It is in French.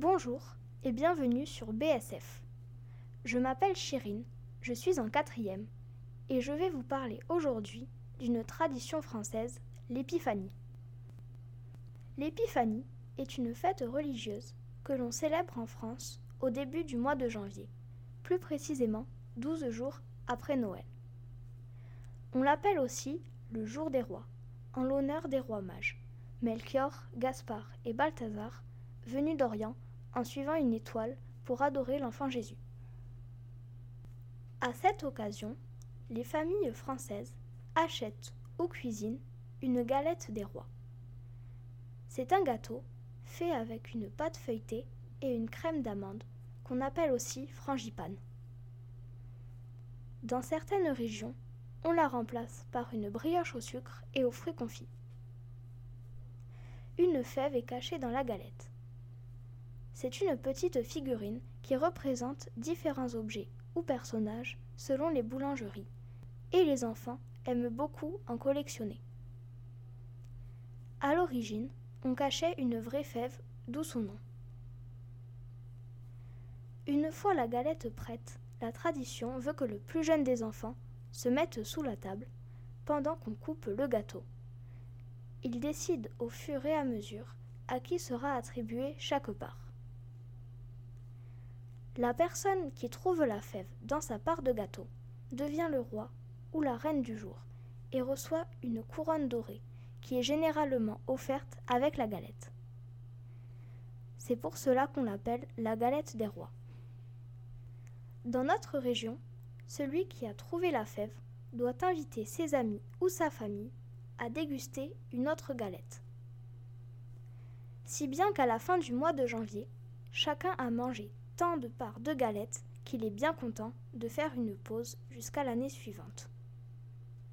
Bonjour et bienvenue sur BSF. Je m'appelle Chirine, je suis en quatrième et je vais vous parler aujourd'hui d'une tradition française, l'épiphanie. L'épiphanie est une fête religieuse que l'on célèbre en France au début du mois de janvier, plus précisément 12 jours après Noël. On l'appelle aussi le jour des rois, en l'honneur des rois mages, Melchior, Gaspard et Balthazar, venus d'Orient en suivant une étoile pour adorer l'enfant Jésus. À cette occasion, les familles françaises achètent ou cuisinent une galette des rois. C'est un gâteau fait avec une pâte feuilletée et une crème d'amande qu'on appelle aussi frangipane. Dans certaines régions, on la remplace par une brioche au sucre et aux fruits confits. Une fève est cachée dans la galette. C'est une petite figurine qui représente différents objets ou personnages selon les boulangeries, et les enfants aiment beaucoup en collectionner. À l'origine, on cachait une vraie fève, d'où son nom. Une fois la galette prête, la tradition veut que le plus jeune des enfants se mette sous la table pendant qu'on coupe le gâteau. Il décide au fur et à mesure à qui sera attribué chaque part. La personne qui trouve la fève dans sa part de gâteau devient le roi ou la reine du jour et reçoit une couronne dorée qui est généralement offerte avec la galette. C'est pour cela qu'on l'appelle la galette des rois. Dans notre région, celui qui a trouvé la fève doit inviter ses amis ou sa famille à déguster une autre galette. Si bien qu'à la fin du mois de janvier, chacun a mangé tant de parts de galettes qu'il est bien content de faire une pause jusqu'à l'année suivante.